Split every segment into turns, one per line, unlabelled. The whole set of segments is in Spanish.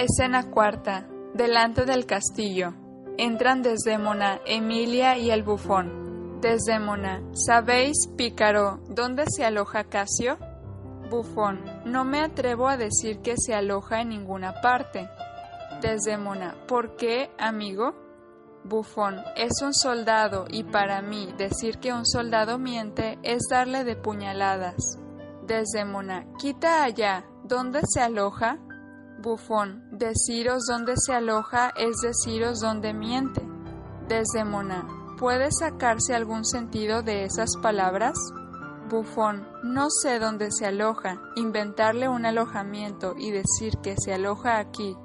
Escena cuarta. Delante del castillo. Entran Desdémona, Emilia y el bufón. Desdémona. ¿Sabéis, pícaro, dónde se aloja Casio? Bufón. No me atrevo a decir que se aloja en ninguna parte. Desdémona. ¿Por qué, amigo? Bufón. Es un soldado y para mí decir que un soldado miente es darle de puñaladas. Desdémona. Quita allá. ¿Dónde se aloja? Bufón, deciros dónde se aloja es deciros dónde miente. Desdemona, ¿puede sacarse algún sentido de esas palabras? Bufón, no sé dónde se aloja, inventarle un alojamiento y decir que se aloja aquí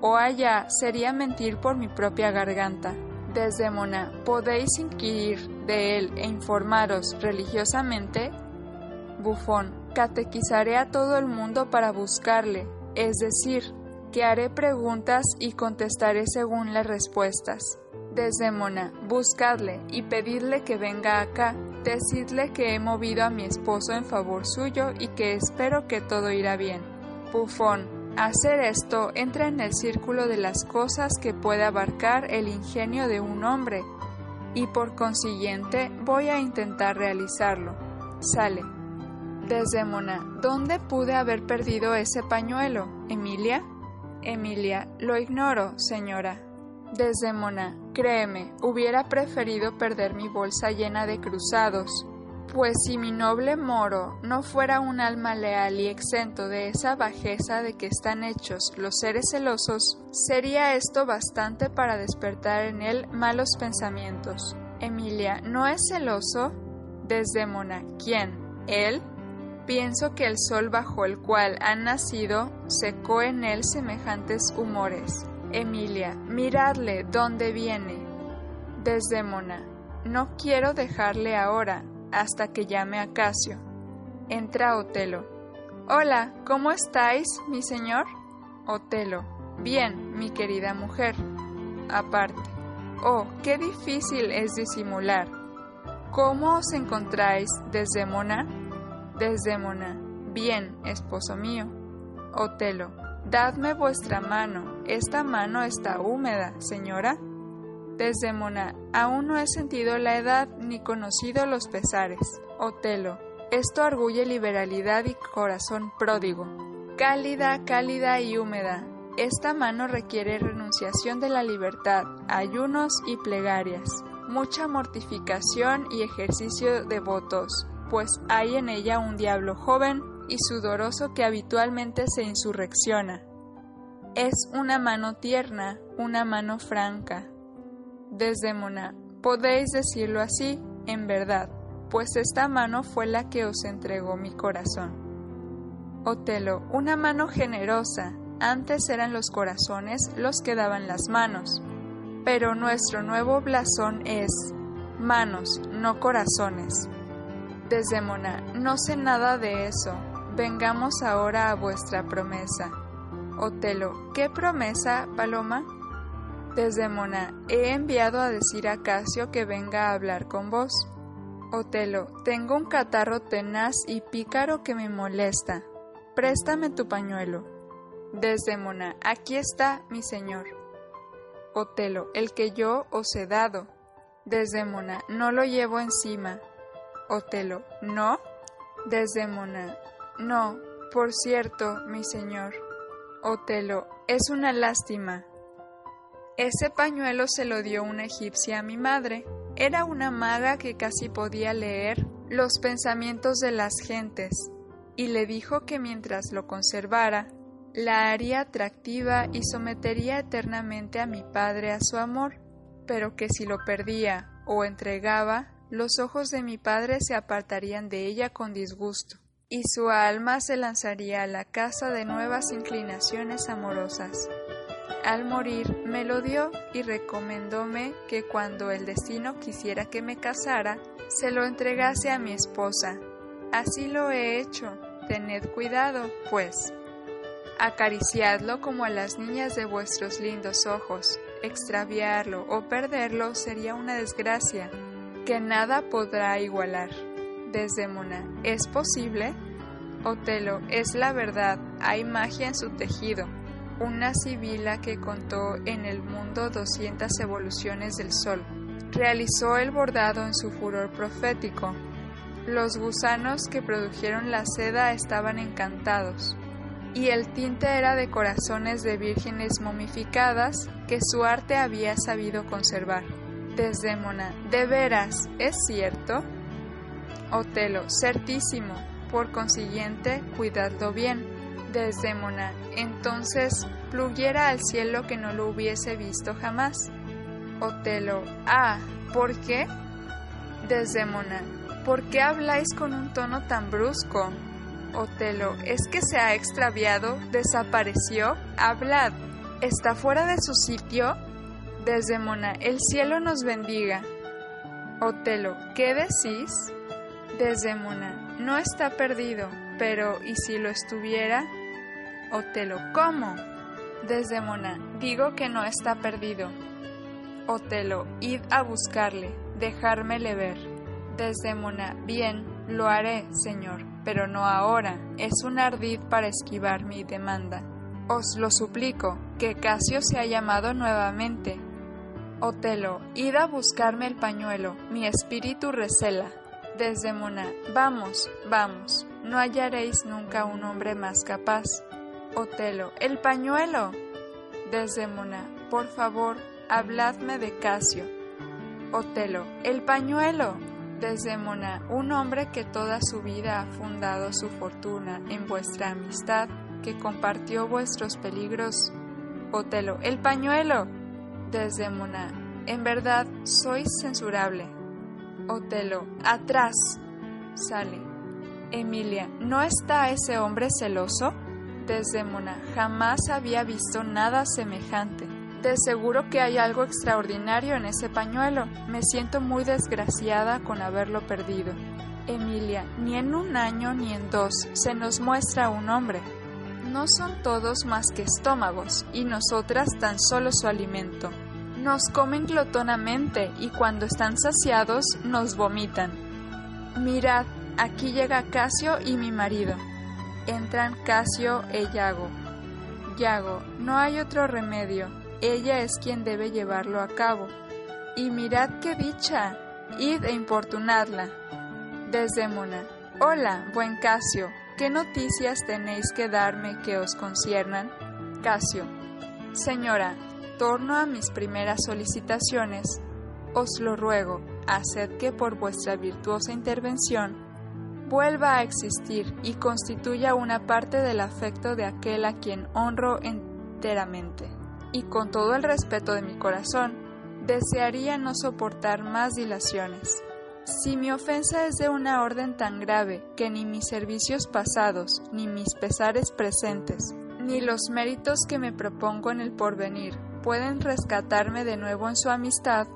o allá sería mentir por mi propia garganta. Desdemona, ¿podéis inquirir de él e informaros religiosamente? Bufón, catequizaré a todo el mundo para buscarle, es decir, que haré preguntas y contestaré según las respuestas. Desdémona, buscadle y pedidle que venga acá. Decidle que he movido a mi esposo en favor suyo y que espero que todo irá bien. Bufón, hacer esto entra en el círculo de las cosas que puede abarcar el ingenio de un hombre, y por consiguiente voy a intentar realizarlo. Sale. Desdémona, ¿dónde pude haber perdido ese pañuelo? ¿Emilia? Emilia, lo ignoro, señora. Desdémona, créeme, hubiera preferido perder mi bolsa llena de cruzados, pues si mi noble moro no fuera un alma leal y exento de esa bajeza de que están hechos los seres celosos, sería esto bastante para despertar en él malos pensamientos. Emilia, ¿no es celoso? Desdémona, ¿quién? ¿Él? Pienso que el sol bajo el cual han nacido secó en él semejantes humores. Emilia, miradle dónde viene. Desdémona, no quiero dejarle ahora, hasta que llame a Casio. Entra Otelo. Hola, ¿cómo estáis, mi señor? Otelo. Bien, mi querida mujer. Aparte. Oh, qué difícil es disimular. ¿Cómo os encontráis, Desdémona? Desdémona. Bien, esposo mío. Otelo. Dadme vuestra mano. Esta mano está húmeda, señora. Desdémona. Aún no he sentido la edad ni conocido los pesares. Otelo. Esto arguye liberalidad y corazón pródigo. Cálida, cálida y húmeda. Esta mano requiere renunciación de la libertad, ayunos y plegarias, mucha mortificación y ejercicio de votos, pues hay en ella un diablo joven y sudoroso que habitualmente se insurrecciona. Es una mano tierna, una mano franca. Desdémona, podéis decirlo así, en verdad, pues esta mano fue la que os entregó mi corazón. Otelo, una mano generosa, antes eran los corazones los que daban las manos, pero nuestro nuevo blasón es manos, no corazones. Desdémona, no sé nada de eso. Vengamos ahora a vuestra promesa. Otelo, ¿qué promesa, Paloma? Desdémona, he enviado a decir a Casio que venga a hablar con vos. Otelo, tengo un catarro tenaz y pícaro que me molesta. Préstame tu pañuelo. Desdémona, aquí está, mi señor. Otelo, el que yo os he dado. Desdémona, no lo llevo encima. Otelo, ¿no? Desdémona, no, por cierto, mi señor. Otelo, es una lástima. Ese pañuelo se lo dio una egipcia a mi madre. Era una maga que casi podía leer los pensamientos de las gentes, y le dijo que mientras lo conservara, la haría atractiva y sometería eternamente a mi padre a su amor, pero que si lo perdía o entregaba, los ojos de mi padre se apartarían de ella con disgusto. y su alma se lanzaría a la casa de nuevas inclinaciones amorosas. Al morir me lo dio y recomendóme que cuando el destino quisiera que me casara, se lo entregase a mi esposa. Así lo he hecho. Tened cuidado, pues. Acariciadlo como a las niñas de vuestros lindos ojos. Extraviarlo o perderlo sería una desgracia que nada podrá igualar. Desdémona, ¿es posible? Otelo, es la verdad, hay magia en su tejido. Una sibila que contó en el mundo 200 evoluciones del sol. Realizó el bordado en su furor profético. Los gusanos que produjeron la seda estaban encantados y el tinte era de corazones de vírgenes momificadas que su arte había sabido conservar. Desdémona, de veras, ¿es cierto? Otelo, certísimo, por consiguiente, cuidadlo bien. Desdémona, entonces, pluguiera al cielo que no lo hubiese visto jamás. Otelo, ah, ¿por qué? Desdémona, ¿por qué habláis con un tono tan brusco? Otelo, ¿es que se ha extraviado? ¿Desapareció? Hablad. ¿Está fuera de su sitio? Desdemona, el cielo nos bendiga. Otelo, ¿qué decís? Desdemona, no está perdido, pero ¿y si lo estuviera? Otelo, ¿cómo? Desdemona, digo que no está perdido. Otelo, id a buscarle, dejármele ver. Desdemona, bien, lo haré, señor, pero no ahora. Es un ardid para esquivar mi demanda. Os lo suplico, que Casio se ha llamado nuevamente. Otelo, id a buscarme el pañuelo, mi espíritu recela. Desdemona, vamos, vamos, no hallaréis nunca un hombre más capaz. Otelo, el pañuelo. Desdemona, por favor, habladme de Casio. Otelo, el pañuelo. Desdemona, un hombre que toda su vida ha fundado su fortuna en vuestra amistad, que compartió vuestros peligros. Otelo, el pañuelo. Desdemona, en verdad sois censurable. Otelo, atrás. Sale. Emilia, ¿no está ese hombre celoso? Desdemona, jamás había visto nada semejante. De seguro que hay algo extraordinario en ese pañuelo. Me siento muy desgraciada con haberlo perdido. Emilia, ni en un año ni en dos se nos muestra un hombre. No son todos más que estómagos, y nosotras tan solo su alimento. Nos comen glotonamente y cuando están saciados nos vomitan. Mirad, aquí llega Casio y mi marido. Entran Casio e Yago. Yago, no hay otro remedio ella es quien debe llevarlo a cabo. Y mirad qué dicha, id e importunadla. Desdémona, hola, buen Casio, ¿qué noticias tenéis que darme que os conciernan? Casio, señora, torno a mis primeras solicitaciones. Os lo ruego, haced que por vuestra virtuosa intervención vuelva a existir y constituya una parte del afecto de aquel a quien honro enteramente y con todo el respeto de mi corazón, desearía no soportar más dilaciones. Si mi ofensa es de una orden tan grave que ni mis servicios pasados, ni mis pesares presentes, ni los méritos que me propongo en el porvenir pueden rescatarme de nuevo en su amistad,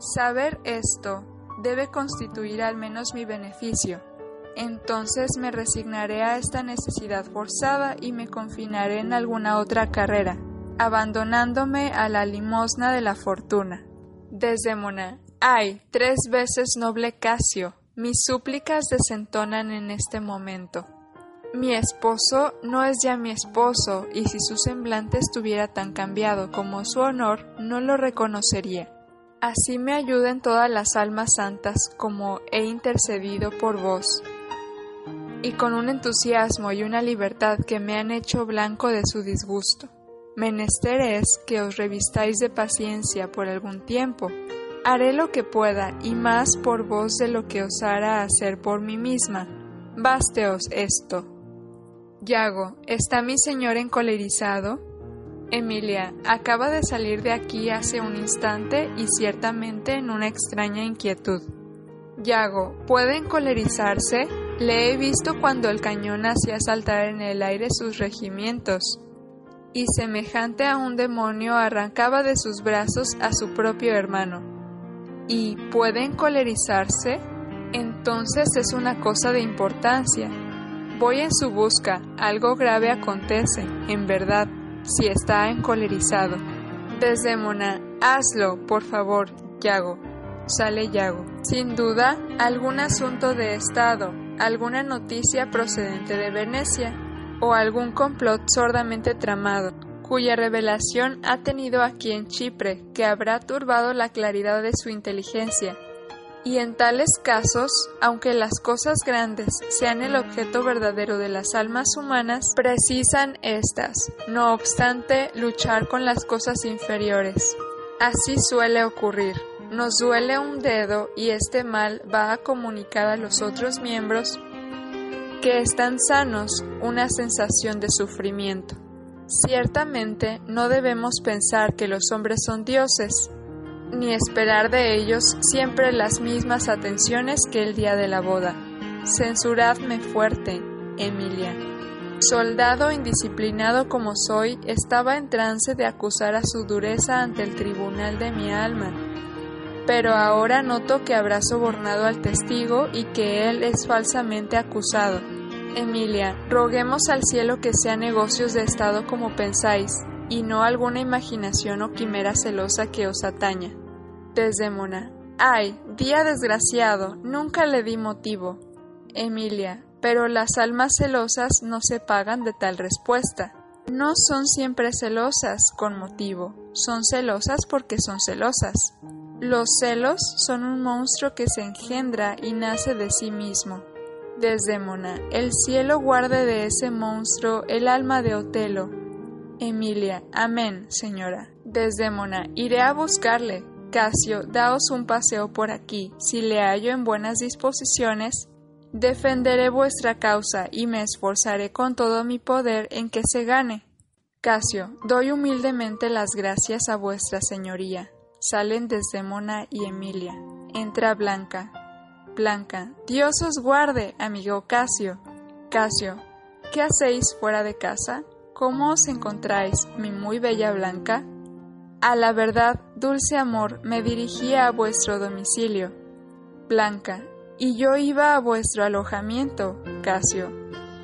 saber esto debe constituir al menos mi beneficio. Entonces me resignaré a esta necesidad forzada y me confinaré en alguna otra carrera, abandonándome a la limosna de la fortuna. Desdémona, ay, tres veces noble Casio, mis súplicas desentonan en este momento. Mi esposo no es ya mi esposo, y si su semblante estuviera tan cambiado como su honor, no lo reconocería. Así me ayuden todas las almas santas como he intercedido por vos, y con un entusiasmo y una libertad que me han hecho blanco de su disgusto. Menester es que os revistáis de paciencia por algún tiempo. Haré lo que pueda y más por vos de lo que osara hacer por mí misma. Básteos esto. Yago, ¿está mi señor encolerizado? Emilia, acaba de salir de aquí hace un instante y ciertamente en una extraña inquietud. Yago, ¿puede encolerizarse? Le he visto cuando el cañón hacía saltar en el aire sus regimientos, y semejante a un demonio arrancaba de sus brazos a su propio hermano. ¿Y puede encolerizarse? Entonces es una cosa de importancia. Voy en su busca, algo grave acontece, en verdad, si está encolerizado. Desdémona, hazlo, por favor, Yago. Sale Yago. Sin duda, algún asunto de Estado, alguna noticia procedente de Venecia, o algún complot sordamente tramado, cuya revelación ha tenido aquí en Chipre, que habrá turbado la claridad de su inteligencia. Y en tales casos, aunque las cosas grandes sean el objeto verdadero de las almas humanas, precisan éstas, no obstante, luchar con las cosas inferiores. Así suele ocurrir. Nos duele un dedo y este mal va a comunicar a los otros miembros que están sanos una sensación de sufrimiento. Ciertamente no debemos pensar que los hombres son dioses, ni esperar de ellos siempre las mismas atenciones que el día de la boda. Censuradme fuerte, Emilia. Soldado indisciplinado como soy, estaba en trance de acusar a su dureza ante el tribunal de mi alma. Pero ahora noto que habrá sobornado al testigo y que él es falsamente acusado. Emilia, roguemos al cielo que sean negocios de Estado como pensáis, y no alguna imaginación o quimera celosa que os ataña. Desdémona. Ay, día desgraciado, nunca le di motivo. Emilia, pero las almas celosas no se pagan de tal respuesta. No son siempre celosas con motivo, son celosas porque son celosas. Los celos son un monstruo que se engendra y nace de sí mismo. Desdémona, el cielo guarde de ese monstruo el alma de Otelo. Emilia, amén, señora. Desdémona, iré a buscarle. Casio, daos un paseo por aquí. Si le hallo en buenas disposiciones, defenderé vuestra causa y me esforzaré con todo mi poder en que se gane. Casio, doy humildemente las gracias a vuestra señoría. Salen Desdémona y Emilia. Entra Blanca. Blanca. Dios os guarde, amigo Casio. Casio. ¿Qué hacéis fuera de casa? ¿Cómo os encontráis, mi muy bella Blanca? A la verdad, dulce amor, me dirigía a vuestro domicilio. Blanca. Y yo iba a vuestro alojamiento, Casio.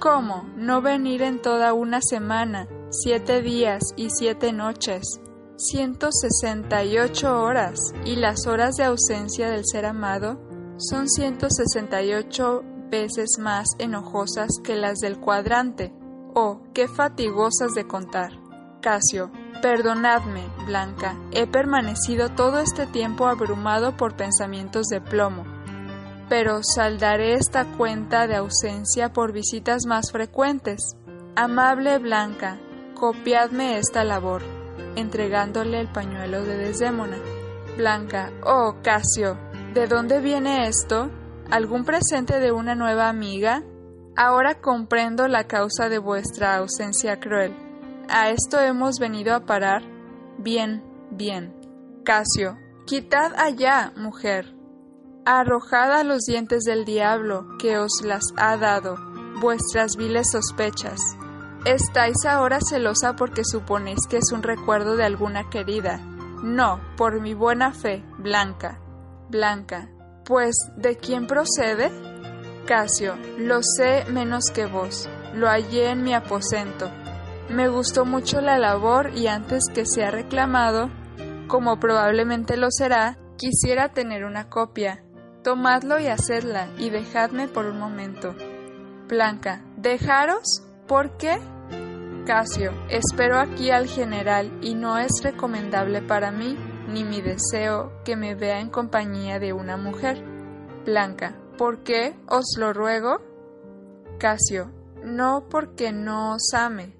¿Cómo? No venir en toda una semana, siete días y siete noches, ciento sesenta y ocho horas, y las horas de ausencia del ser amado son 168 veces más enojosas que las del cuadrante. Oh, qué fatigosas de contar. Casio, perdonadme, Blanca, he permanecido todo este tiempo abrumado por pensamientos de plomo, pero saldaré esta cuenta de ausencia por visitas más frecuentes. Amable Blanca, copiadme esta labor, entregándole el pañuelo de Desdémona. Blanca, oh Casio, ¿De dónde viene esto? ¿Algún presente de una nueva amiga? Ahora comprendo la causa de vuestra ausencia cruel. ¿A esto hemos venido a parar? Bien, bien. Casio, quitad allá, mujer. Arrojad a los dientes del diablo que os las ha dado, vuestras viles sospechas. ¿Estáis ahora celosa porque suponéis que es un recuerdo de alguna querida? No, por mi buena fe, Blanca. Blanca. Pues, ¿de quién procede? Casio. Lo sé menos que vos. Lo hallé en mi aposento. Me gustó mucho la labor y antes que sea reclamado, como probablemente lo será, quisiera tener una copia. Tomadlo y hacedla y dejadme por un momento. Blanca. ¿Dejaros? ¿Por qué? Casio. Espero aquí al general y no es recomendable para mí ni mi deseo que me vea en compañía de una mujer. Blanca, ¿por qué os lo ruego? Casio, no porque no os ame.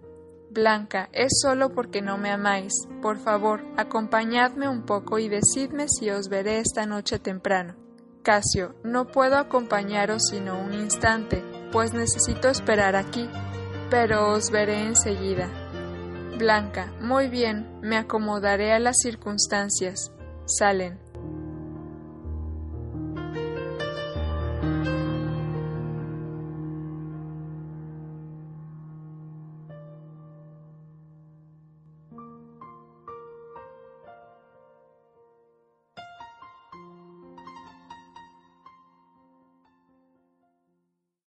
Blanca, es solo porque no me amáis. Por favor, acompañadme un poco y decidme si os veré esta noche temprano. Casio, no puedo acompañaros sino un instante, pues necesito esperar aquí, pero os veré enseguida. Blanca, muy bien, me acomodaré a las circunstancias. Salen.